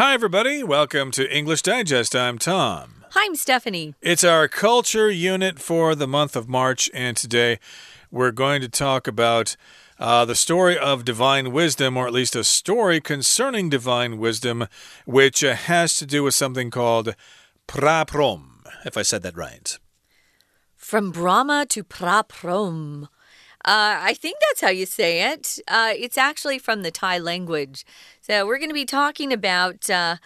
Hi, everybody. Welcome to English Digest. I'm Tom. Hi, I'm Stephanie. It's our culture unit for the month of March, and today we're going to talk about uh, the story of divine wisdom, or at least a story concerning divine wisdom, which uh, has to do with something called praprom, if I said that right. From Brahma to Praprom. Uh, I think that's how you say it. Uh, it's actually from the Thai language. So we're going to be talking about uh,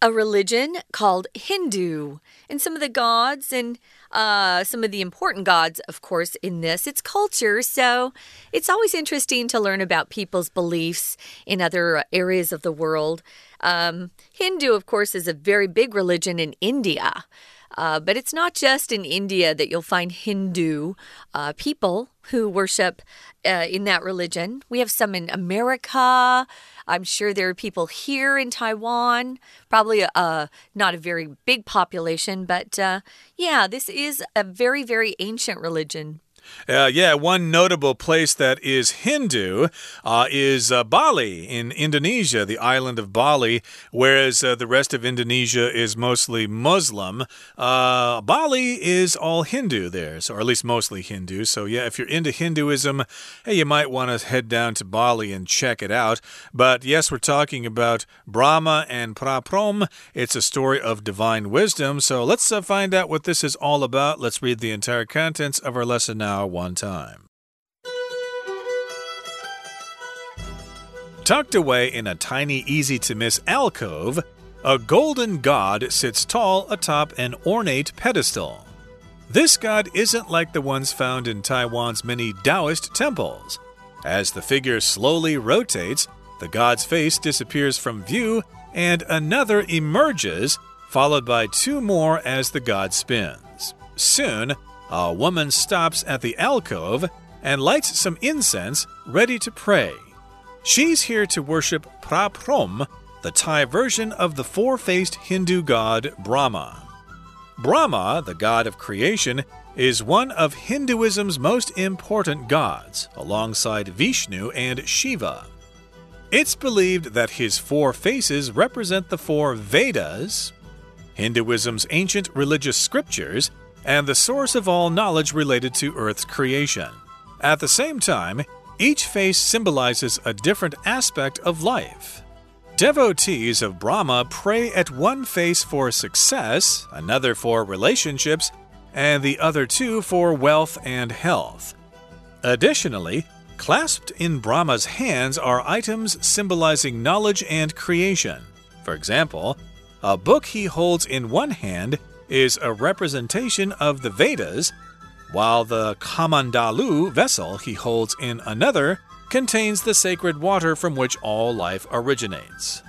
a religion called Hindu and some of the gods and uh, some of the important gods, of course, in this. It's culture, so it's always interesting to learn about people's beliefs in other areas of the world. Um, Hindu, of course, is a very big religion in India. Uh, but it's not just in India that you'll find Hindu uh, people who worship uh, in that religion. We have some in America. I'm sure there are people here in Taiwan. Probably uh, not a very big population, but uh, yeah, this is a very, very ancient religion. Uh, yeah, one notable place that is Hindu uh, is uh, Bali in Indonesia, the island of Bali, whereas uh, the rest of Indonesia is mostly Muslim. Uh, Bali is all Hindu there, so, or at least mostly Hindu. So, yeah, if you're into Hinduism, hey, you might want to head down to Bali and check it out. But yes, we're talking about Brahma and Praprom. It's a story of divine wisdom. So, let's uh, find out what this is all about. Let's read the entire contents of our lesson now one time. Tucked away in a tiny, easy to miss alcove, a golden god sits tall atop an ornate pedestal. This god isn't like the ones found in Taiwan's many Taoist temples. As the figure slowly rotates, the god's face disappears from view and another emerges, followed by two more as the god spins. Soon, a woman stops at the alcove and lights some incense, ready to pray. She's here to worship Praprom, the Thai version of the four faced Hindu god Brahma. Brahma, the god of creation, is one of Hinduism's most important gods, alongside Vishnu and Shiva. It's believed that his four faces represent the four Vedas, Hinduism's ancient religious scriptures, and the source of all knowledge related to Earth's creation. At the same time, each face symbolizes a different aspect of life. Devotees of Brahma pray at one face for success, another for relationships, and the other two for wealth and health. Additionally, clasped in Brahma's hands are items symbolizing knowledge and creation. For example, a book he holds in one hand is a representation of the Vedas, while the Kamandalu vessel he holds in another contains the sacred water from which all life originates.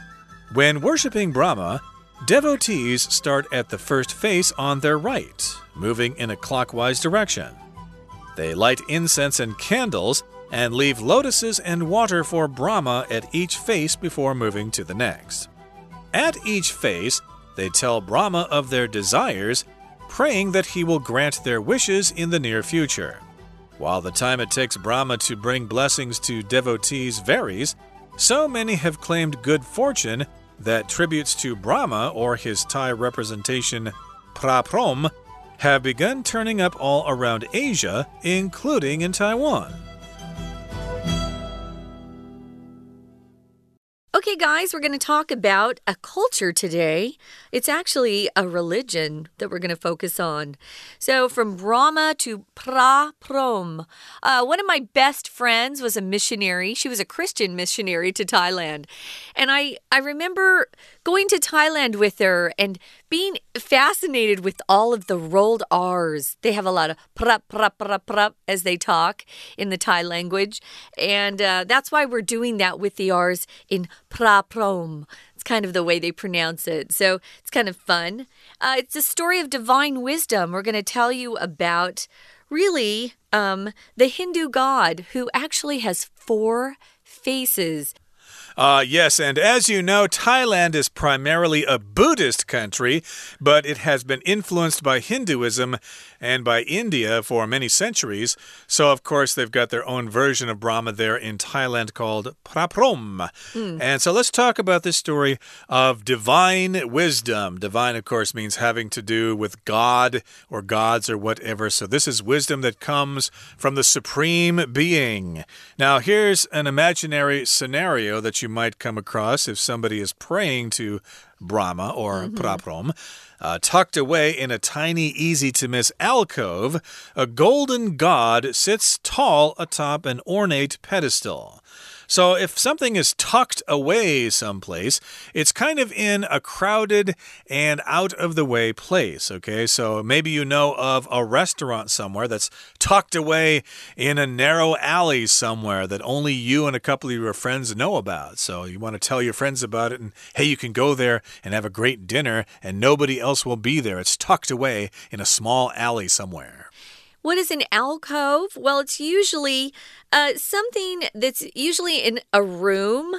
When worshipping Brahma, devotees start at the first face on their right, moving in a clockwise direction. They light incense and candles and leave lotuses and water for Brahma at each face before moving to the next. At each face, they tell Brahma of their desires, praying that he will grant their wishes in the near future. While the time it takes Brahma to bring blessings to devotees varies, so many have claimed good fortune that tributes to Brahma or his Thai representation, Praprom, have begun turning up all around Asia, including in Taiwan. Guys, we're going to talk about a culture today. It's actually a religion that we're going to focus on. So, from Brahma to Praprom. Uh, one of my best friends was a missionary. She was a Christian missionary to Thailand. And I, I remember going to Thailand with her and being fascinated with all of the rolled R's. They have a lot of prap, prap, prap, prap as they talk in the Thai language. And uh, that's why we're doing that with the R's in praprom. It's kind of the way they pronounce it. So it's kind of fun. Uh, it's a story of divine wisdom. We're going to tell you about really um, the Hindu god who actually has four faces. Uh, yes, and as you know, Thailand is primarily a Buddhist country, but it has been influenced by Hinduism and by India for many centuries. So, of course, they've got their own version of Brahma there in Thailand called Praprom. Mm. And so let's talk about this story of divine wisdom. Divine, of course, means having to do with God or gods or whatever. So, this is wisdom that comes from the supreme being. Now, here's an imaginary scenario that you might come across if somebody is praying to Brahma or mm -hmm. Praprom. Uh, tucked away in a tiny, easy to miss alcove, a golden god sits tall atop an ornate pedestal. So if something is tucked away someplace, it's kind of in a crowded and out of the way place. Okay, so maybe you know of a restaurant somewhere that's tucked away in a narrow alley somewhere that only you and a couple of your friends know about. So you want to tell your friends about it, and hey, you can go there and have a great dinner, and nobody else will be there. It's tucked away in a small alley somewhere. What is an alcove? Well, it's usually uh, something that's usually in a room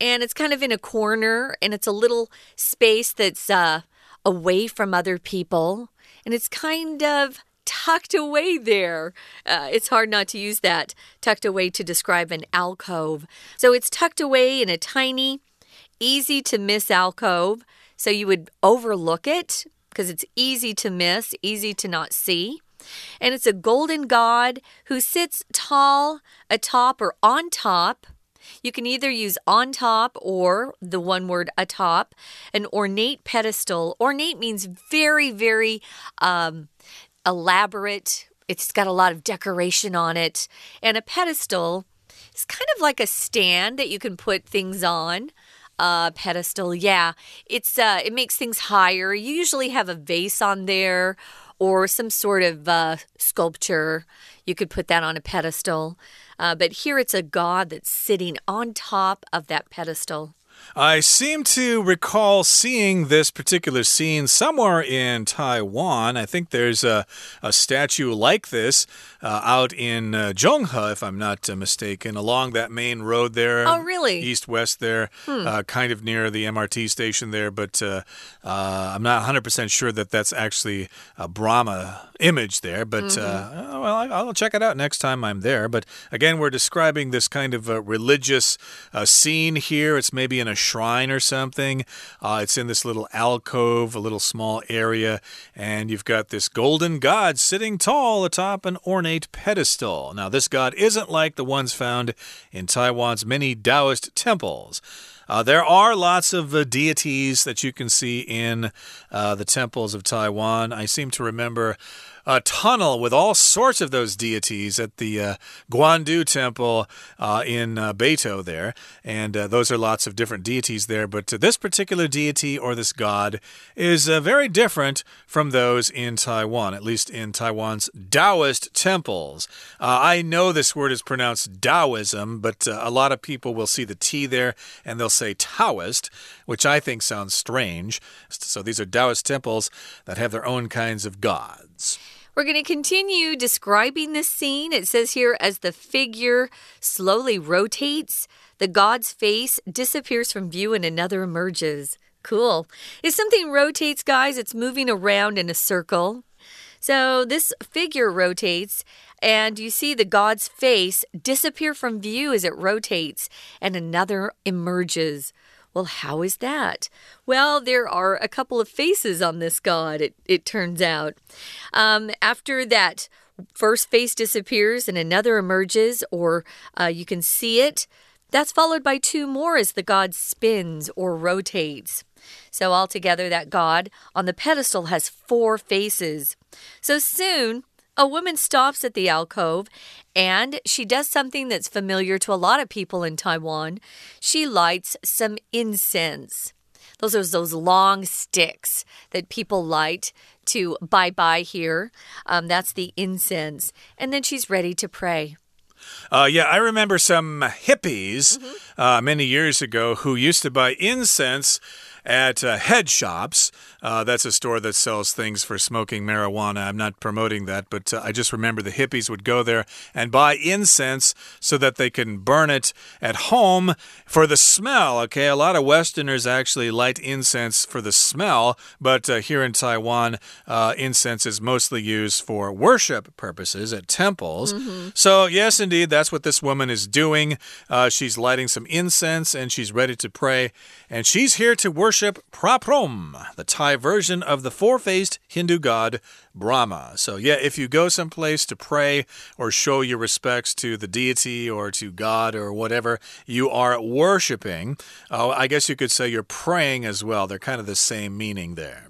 and it's kind of in a corner and it's a little space that's uh, away from other people and it's kind of tucked away there. Uh, it's hard not to use that tucked away to describe an alcove. So it's tucked away in a tiny, easy to miss alcove. So you would overlook it because it's easy to miss, easy to not see. And it's a golden god who sits tall atop or on top. You can either use on top or the one word atop, an ornate pedestal. Ornate means very, very um, elaborate. It's got a lot of decoration on it. And a pedestal is kind of like a stand that you can put things on. Uh, pedestal, yeah, it's uh, it makes things higher. You usually have a vase on there or some sort of uh, sculpture. You could put that on a pedestal. Uh, but here it's a god that's sitting on top of that pedestal. I seem to recall seeing this particular scene somewhere in Taiwan. I think there's a, a statue like this uh, out in uh, Zhonghe, if I'm not uh, mistaken, along that main road there. Oh, really? East west there, hmm. Uh, kind of near the MRT station there. But uh, uh, I'm not 100% sure that that's actually a Brahma image there. But, mm -hmm. well, I'll check it out next time I'm there. But again, we're describing this kind of religious scene here. It's maybe in a shrine or something. Uh, it's in this little alcove, a little small area, and you've got this golden god sitting tall atop an ornate pedestal. Now, this god isn't like the ones found in Taiwan's many Taoist temples. Uh, there are lots of uh, deities that you can see in uh, the temples of Taiwan. I seem to remember a tunnel with all sorts of those deities at the uh, Guandu Temple uh, in uh, Beitou there. And uh, those are lots of different deities there. But this particular deity or this god is uh, very different from those in Taiwan, at least in Taiwan's Taoist temples. Uh, I know this word is pronounced Taoism, but a lot of people will see the T there and they'll say Taoist, which I think sounds strange. So these are Taoist temples that have their own kinds of gods. We're going to continue describing this scene. It says here as the figure slowly rotates, the god's face disappears from view and another emerges. Cool. If something rotates, guys, it's moving around in a circle. So this figure rotates, and you see the god's face disappear from view as it rotates, and another emerges. Well, how is that? Well, there are a couple of faces on this god, it, it turns out. Um, after that first face disappears and another emerges, or uh, you can see it, that's followed by two more as the god spins or rotates. So, altogether, that god on the pedestal has four faces. So soon, a woman stops at the alcove and she does something that's familiar to a lot of people in Taiwan. She lights some incense. Those are those long sticks that people light to bye bye here. Um, that's the incense. And then she's ready to pray. Uh, yeah, I remember some hippies mm -hmm. uh, many years ago who used to buy incense at uh, Head Shops. Uh, that's a store that sells things for smoking marijuana. I'm not promoting that, but uh, I just remember the hippies would go there and buy incense so that they can burn it at home for the smell. Okay, a lot of Westerners actually light incense for the smell, but uh, here in Taiwan, uh, incense is mostly used for worship purposes at temples. Mm -hmm. So, yes, indeed, that's what this woman is doing. Uh, she's lighting some incense and she's ready to pray. And she's here to worship Praprom, the Thai version of the four faced Hindu god Brahma. So, yeah, if you go someplace to pray or show your respects to the deity or to God or whatever you are worshiping, uh, I guess you could say you're praying as well. They're kind of the same meaning there.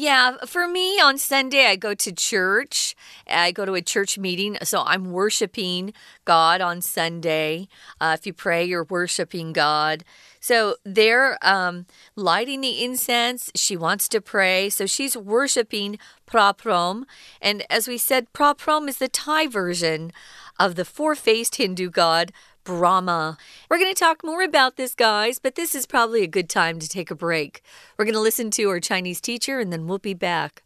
Yeah, for me on Sunday, I go to church. I go to a church meeting. So I'm worshiping God on Sunday. Uh, if you pray, you're worshiping God. So they're um, lighting the incense. She wants to pray. So she's worshiping Praprom. And as we said, Praprom is the Thai version of the four faced Hindu god Brahma. We're going to talk more about this, guys, but this is probably a good time to take a break. We're going to listen to our Chinese teacher and then we'll be back.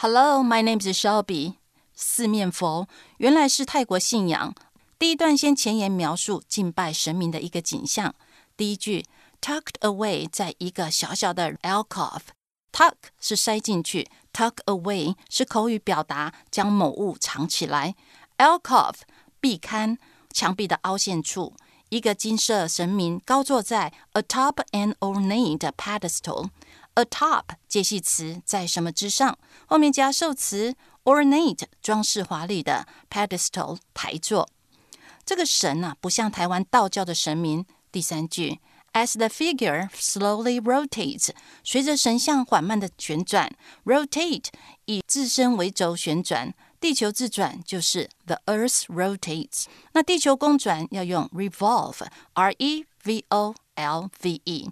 Hello, my name is Shelby. 四面佛原来是泰国信仰。第一段先前言描述敬拜神明的一个景象。第一句 tucked away 在一个小小的 alcove，tuck 是塞进去，tuck away 是口语表达将某物藏起来，alcove 壁龛。 墙壁的凹陷处，一个金色神明高坐在 atop an ornate pedestal。atop 介系词在什么之上？后面加受词 ornate 装饰华丽的 pedestal 台座。这个神啊，不像台湾道教的神明。第三句，as the figure slowly rotates，随着神像缓慢的旋转，rotate 以自身为轴旋转。地球自转就是 the Earth rotates。那地球公转要用 revolve，r e v o l v e。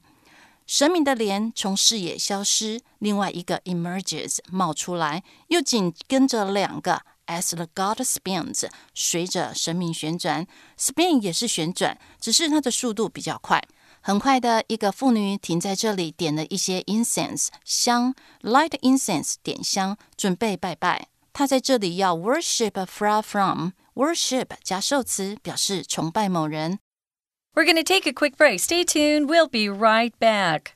神明的脸从视野消失，另外一个 emerges 冒出来，又紧跟着两个 as the god spins，随着神明旋转，spin 也是旋转，只是它的速度比较快。很快的一个妇女停在这里，点了一些 incense 香，light incense 点香，准备拜拜。他在这里要 worship Praprom worship 加受词，表示崇拜某人。We're going to take a quick break. Stay tuned. We'll be right back.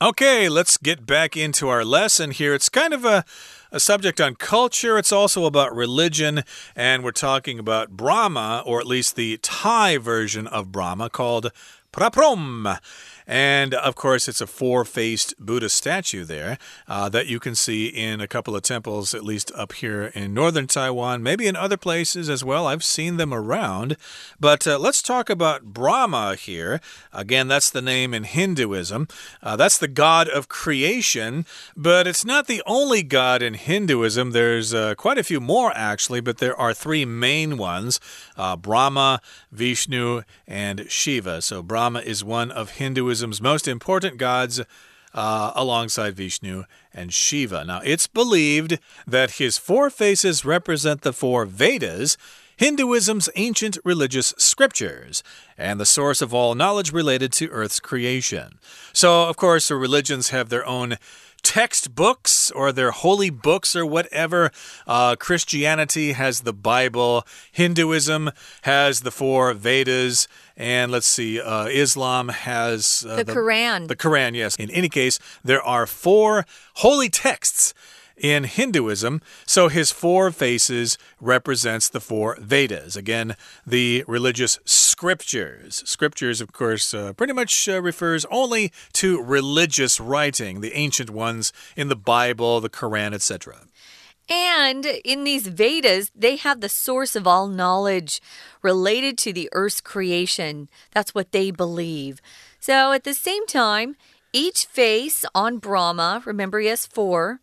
Okay, let's get back into our lesson here. It's kind of a a subject on culture. It's also about religion, and we're talking about Brahma, or at least the Thai version of Brahma called Praprom. And of course, it's a four faced Buddha statue there uh, that you can see in a couple of temples, at least up here in northern Taiwan, maybe in other places as well. I've seen them around. But uh, let's talk about Brahma here. Again, that's the name in Hinduism. Uh, that's the god of creation, but it's not the only god in Hinduism. There's uh, quite a few more, actually, but there are three main ones uh, Brahma, Vishnu, and Shiva. So Brahma is one of Hinduism Hinduism's most important gods. Uh, alongside Vishnu and Shiva. Now, it's believed that his four faces represent the four Vedas, Hinduism's ancient religious scriptures, and the source of all knowledge related to Earth's creation. So, of course, the religions have their own textbooks or their holy books or whatever. Uh, Christianity has the Bible, Hinduism has the four Vedas. And let's see, uh, Islam has uh, the, the Quran. The Quran, yes. In any case, there are four holy texts in Hinduism. So his four faces represents the four Vedas. Again, the religious scriptures. Scriptures, of course, uh, pretty much uh, refers only to religious writing, the ancient ones in the Bible, the Quran, etc. And in these Vedas, they have the source of all knowledge related to the earth's creation. That's what they believe. So at the same time, each face on Brahma, remember he has four,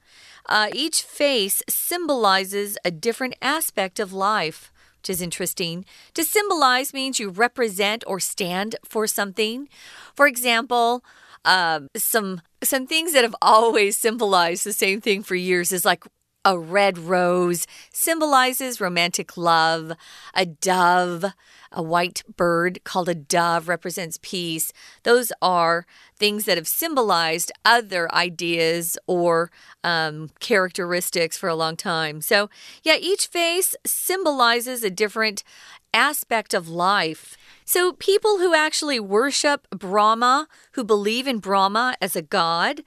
uh, each face symbolizes a different aspect of life which is interesting. To symbolize means you represent or stand for something. For example, uh, some some things that have always symbolized the same thing for years is like a red rose symbolizes romantic love. A dove, a white bird called a dove, represents peace. Those are things that have symbolized other ideas or um, characteristics for a long time. So, yeah, each face symbolizes a different aspect of life. So, people who actually worship Brahma, who believe in Brahma as a god,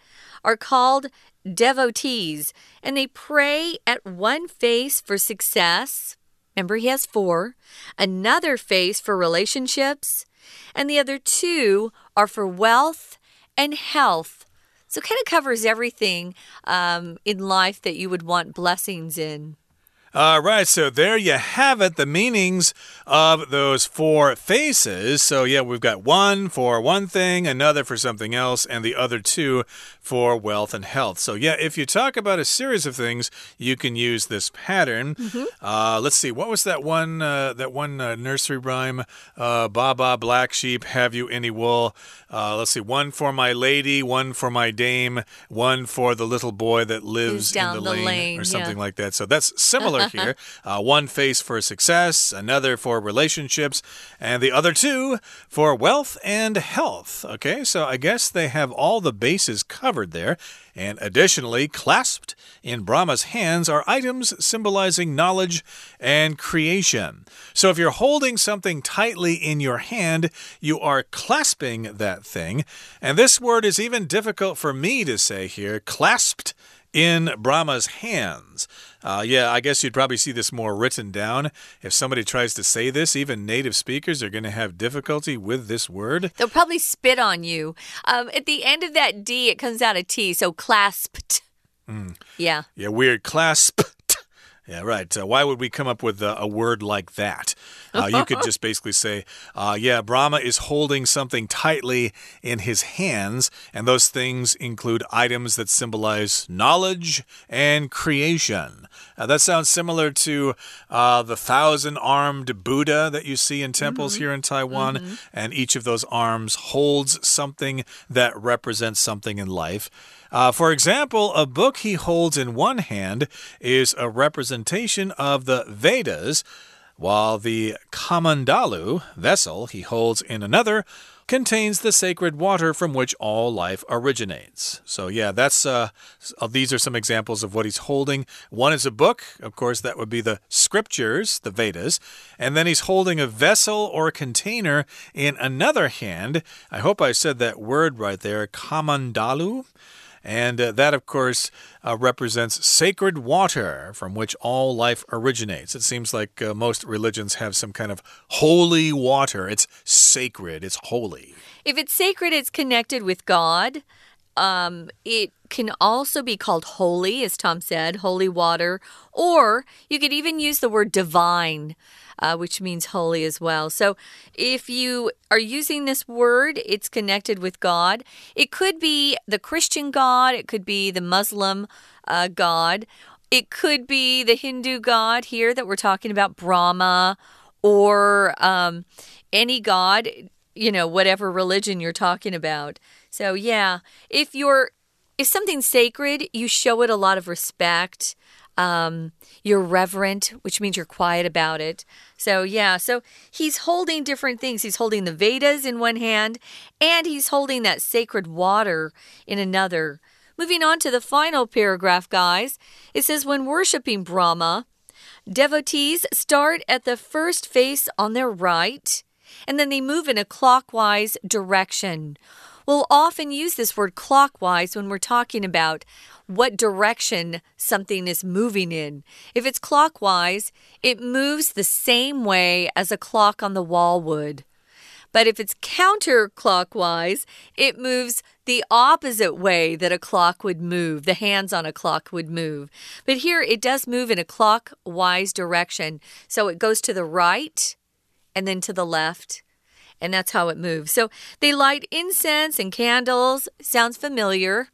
are called devotees, and they pray at one face for success. Remember, he has four, another face for relationships, and the other two are for wealth and health. So, kind of covers everything um, in life that you would want blessings in. All right, so there you have it, the meanings of those four faces. So, yeah, we've got one for one thing, another for something else, and the other two for wealth and health. So, yeah, if you talk about a series of things, you can use this pattern. Mm -hmm. uh, let's see, what was that one? Uh, that one uh, nursery rhyme? Uh, Baba, black sheep, have you any wool? Uh, let's see, one for my lady, one for my dame, one for the little boy that lives in the, the lane, lane, or something yeah. like that. So that's similar here. Uh, one face for success, another for relationships, and the other two for wealth and health. Okay, so I guess they have all the bases covered there. And additionally, clasped in Brahma's hands are items symbolizing knowledge and creation. So if you're holding something tightly in your hand, you are clasping that thing. And this word is even difficult for me to say here clasped in Brahma's hands. Uh, yeah, I guess you'd probably see this more written down. If somebody tries to say this, even native speakers are going to have difficulty with this word. They'll probably spit on you. Um, at the end of that D, it comes out a T, so clasped. Mm. Yeah. Yeah, weird. Clasp. Yeah, right. Uh, why would we come up with a, a word like that? Uh, you could just basically say, uh, yeah, Brahma is holding something tightly in his hands, and those things include items that symbolize knowledge and creation. Uh, that sounds similar to uh, the thousand armed Buddha that you see in temples mm -hmm. here in Taiwan, mm -hmm. and each of those arms holds something that represents something in life. Uh, for example, a book he holds in one hand is a representation of the Vedas, while the Kamandalu vessel he holds in another contains the sacred water from which all life originates. So yeah, that's uh, uh, these are some examples of what he's holding. One is a book, of course, that would be the scriptures, the Vedas, and then he's holding a vessel or container in another hand. I hope I said that word right there, kamandalu. And uh, that, of course, uh, represents sacred water from which all life originates. It seems like uh, most religions have some kind of holy water. It's sacred, it's holy. If it's sacred, it's connected with God. Um, it can also be called holy, as Tom said, holy water, or you could even use the word divine uh, which means holy as well. So if you are using this word, it's connected with God. It could be the Christian God, it could be the Muslim uh, God, it could be the Hindu God here that we're talking about, Brahma, or um, any God, you know, whatever religion you're talking about. So, yeah, if you're if something's sacred, you show it a lot of respect. Um, you're reverent, which means you're quiet about it. So, yeah, so he's holding different things. He's holding the Vedas in one hand, and he's holding that sacred water in another. Moving on to the final paragraph, guys, it says when worshiping Brahma, devotees start at the first face on their right, and then they move in a clockwise direction. We'll often use this word clockwise when we're talking about what direction something is moving in. If it's clockwise, it moves the same way as a clock on the wall would. But if it's counterclockwise, it moves the opposite way that a clock would move, the hands on a clock would move. But here it does move in a clockwise direction. So it goes to the right and then to the left. And that's how it moves. So they light incense and candles. Sounds familiar.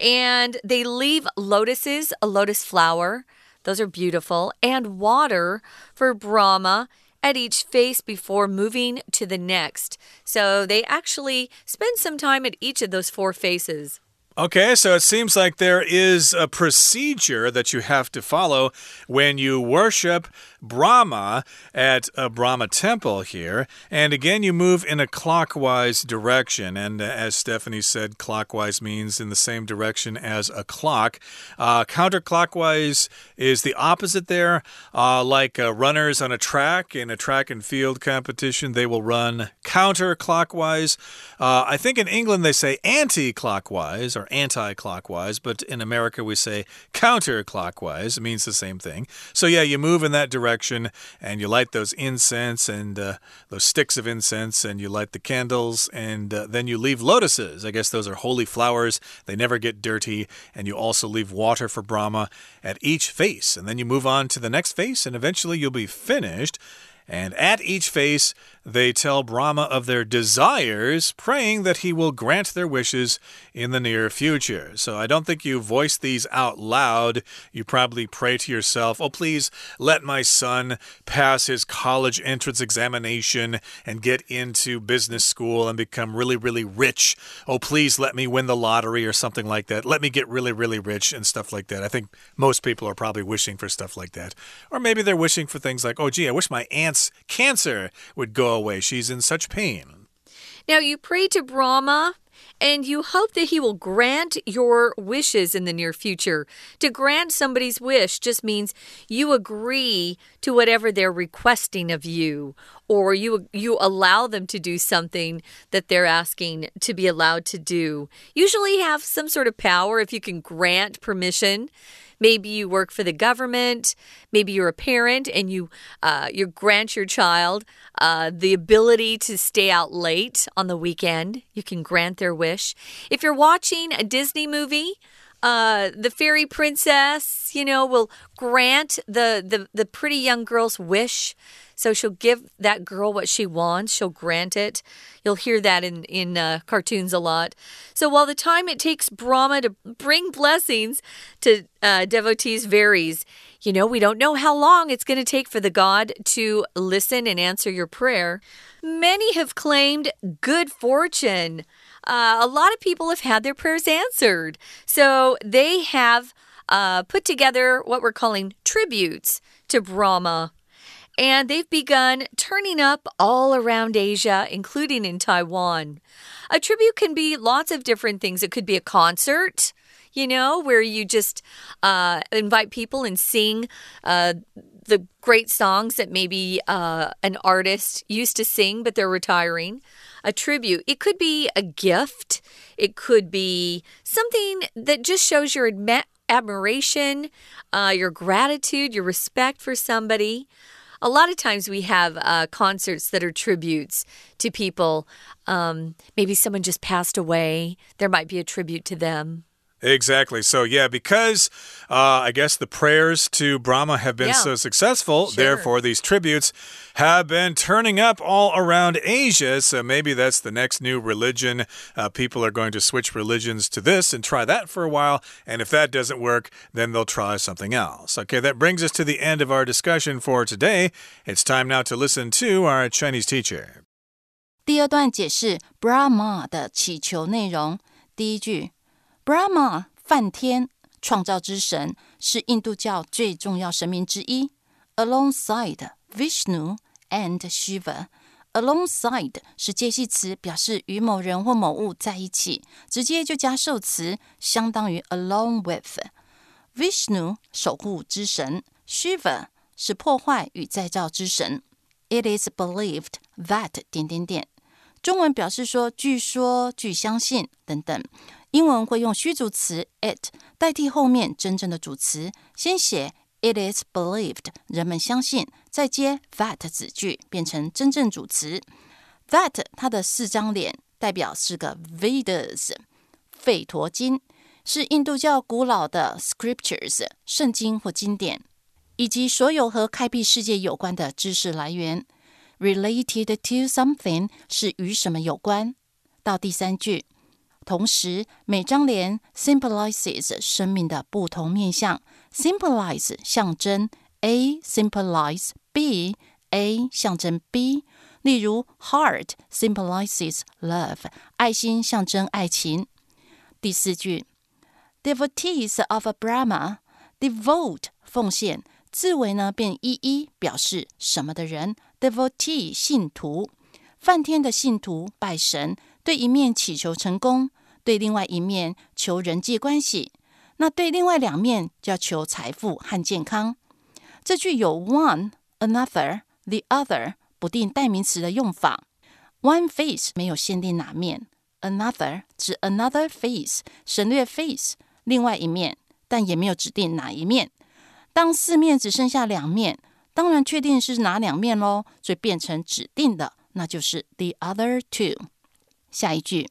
And they leave lotuses, a lotus flower. Those are beautiful. And water for Brahma at each face before moving to the next. So they actually spend some time at each of those four faces. Okay, so it seems like there is a procedure that you have to follow when you worship Brahma at a Brahma temple here. And again, you move in a clockwise direction. And as Stephanie said, clockwise means in the same direction as a clock. Uh, counterclockwise is the opposite there. Uh, like uh, runners on a track in a track and field competition, they will run counterclockwise. Uh, I think in England they say anti clockwise or anti clockwise, but in America we say counterclockwise. It means the same thing. So, yeah, you move in that direction direction and you light those incense and uh, those sticks of incense and you light the candles and uh, then you leave lotuses. I guess those are holy flowers. They never get dirty. And you also leave water for Brahma at each face. And then you move on to the next face and eventually you'll be finished. And at each face, they tell Brahma of their desires, praying that he will grant their wishes in the near future. So I don't think you voice these out loud. You probably pray to yourself, Oh, please let my son pass his college entrance examination and get into business school and become really, really rich. Oh, please let me win the lottery or something like that. Let me get really, really rich and stuff like that. I think most people are probably wishing for stuff like that. Or maybe they're wishing for things like, Oh, gee, I wish my aunt's cancer would go away. She's in such pain. Now, you pray to Brahma and you hope that he will grant your wishes in the near future. To grant somebody's wish just means you agree to whatever they're requesting of you or you you allow them to do something that they're asking to be allowed to do. Usually have some sort of power if you can grant permission. Maybe you work for the government. Maybe you're a parent and you uh, you grant your child uh, the ability to stay out late on the weekend. You can grant their wish. If you're watching a Disney movie, uh, the fairy princess, you know, will grant the, the, the pretty young girl's wish. So she'll give that girl what she wants. She'll grant it. You'll hear that in in uh, cartoons a lot. So while the time it takes Brahma to bring blessings to uh, devotees varies, you know we don't know how long it's going to take for the god to listen and answer your prayer. Many have claimed good fortune. Uh, a lot of people have had their prayers answered. So they have uh, put together what we're calling tributes to Brahma. And they've begun turning up all around Asia, including in Taiwan. A tribute can be lots of different things. It could be a concert, you know, where you just uh, invite people and sing uh, the great songs that maybe uh, an artist used to sing, but they're retiring. A tribute. It could be a gift. It could be something that just shows your admiration, uh, your gratitude, your respect for somebody. A lot of times we have uh, concerts that are tributes to people. Um, maybe someone just passed away. There might be a tribute to them. Exactly. So, yeah, because uh, I guess the prayers to Brahma have been yeah. so successful, sure. therefore, these tributes have been turning up all around Asia. So, maybe that's the next new religion. Uh, people are going to switch religions to this and try that for a while. And if that doesn't work, then they'll try something else. Okay, that brings us to the end of our discussion for today. It's time now to listen to our Chinese teacher. 第二段解释 Brahma 的祈求内容。第一句。 Brahma 梵天创造之神是印度教最重要神明之一，alongside Vishnu and Shiva。alongside 是介系词，表示与某人或某物在一起，直接就加受词，相当于 along with。Vishnu 守护之神，Shiva 是破坏与再造之神。It is believed that 点点点，中文表示说，据说，据相信等等。 英文会用虚主词 it 代替后面真正的主词，先写 it is believed，人们相信，再接 that 子句，变成真正主词。that 它的四张脸代表是个 Vedas，费陀经是印度教古老的 scriptures，圣经或经典，以及所有和开辟世界有关的知识来源。Related to something 是与什么有关。到第三句。同时，每张联 symbolizes 生命的不同面相。symbolize 象征，A symbolize B A 象征 B。例如，heart symbolizes love，爱心象征爱情。第四句，devotees of Brahma，devote 奉献，字尾呢变一一表示什么的人，devotee 信徒，梵天的信徒拜神， 对一面祈求成功，对另外一面求人际关系，那对另外两面就要求财富和健康。这句有 one、another、the other。不定代名词的用法，one face 没有限定哪面，another 指 another face，省略 face 另外一面，但也没有指定哪一面。当四面只剩下两面，当然确定是哪两面喽，所以变成指定的，那就是 the other two。下一句，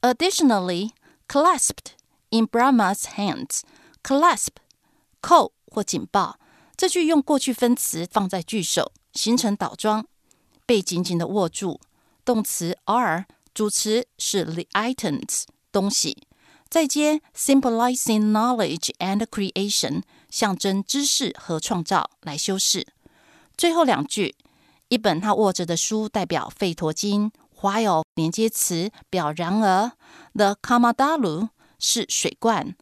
additionally clasped in Brahma's hands，clasp 扣或紧抱，这句用过去分词放在句首，形成倒装。被紧紧的握住，动词 are，主词是 the items 东西，再接 symbolizing knowledge and creation 象征知识和创造来修饰。最后两句，一本他握着的书代表《吠陀经》 ，while 连接词表然而，the kamadalu 是水罐。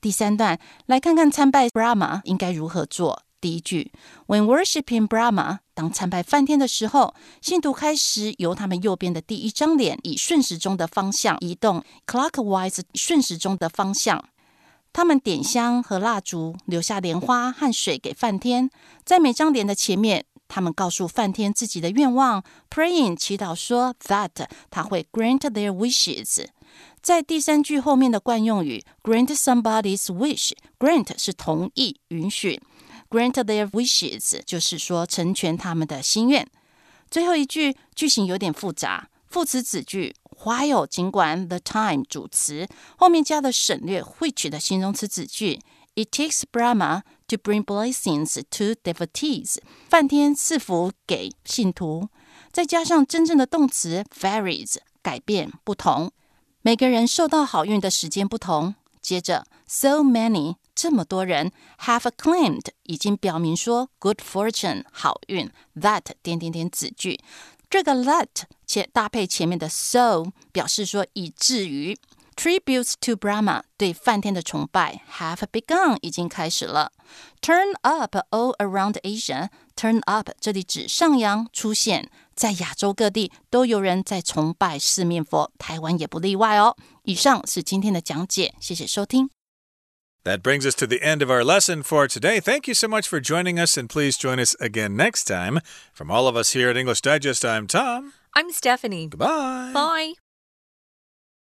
第三段来看看参拜 Brahma 应该如何做。第一句，When worshiping Brahma，当参拜梵天的时候，信徒开始由他们右边的第一张脸以顺时钟的方向移动，clockwise 顺时钟的方向。他们点香和蜡烛，留下莲花和水给梵天。在每张脸的前面，他们告诉梵天自己的愿望，praying 祈祷说 that 他会 grant their wishes。在第三句后面的惯用语 grant somebody's wish，grant 是同意、允许。Grant their wishes，就是说成全他们的心愿。最后一句句型有点复杂，副词子句 while 尽管 the time 主词后面加了省略 which 的形容词子句。It takes Brahma to bring blessings to devotees，梵天赐福给信徒。再加上真正的动词 varies，改变不同。每个人受到好运的时间不同。接着，so many。这么多人 have claimed 已经表明说 good fortune 好运 that 点点点子句，这个 that 且搭配前面的 so 表示说以至于 tributes to Brahma 对梵天的崇拜 have begun 已经开始了。Turn up all around Asia. Turn up 这里指上扬出现，在亚洲各地都有人在崇拜四面佛，台湾也不例外哦。以上是今天的讲解，谢谢收听。That brings us to the end of our lesson for today. Thank you so much for joining us, and please join us again next time. From all of us here at English Digest, I'm Tom. I'm Stephanie. Goodbye. Bye.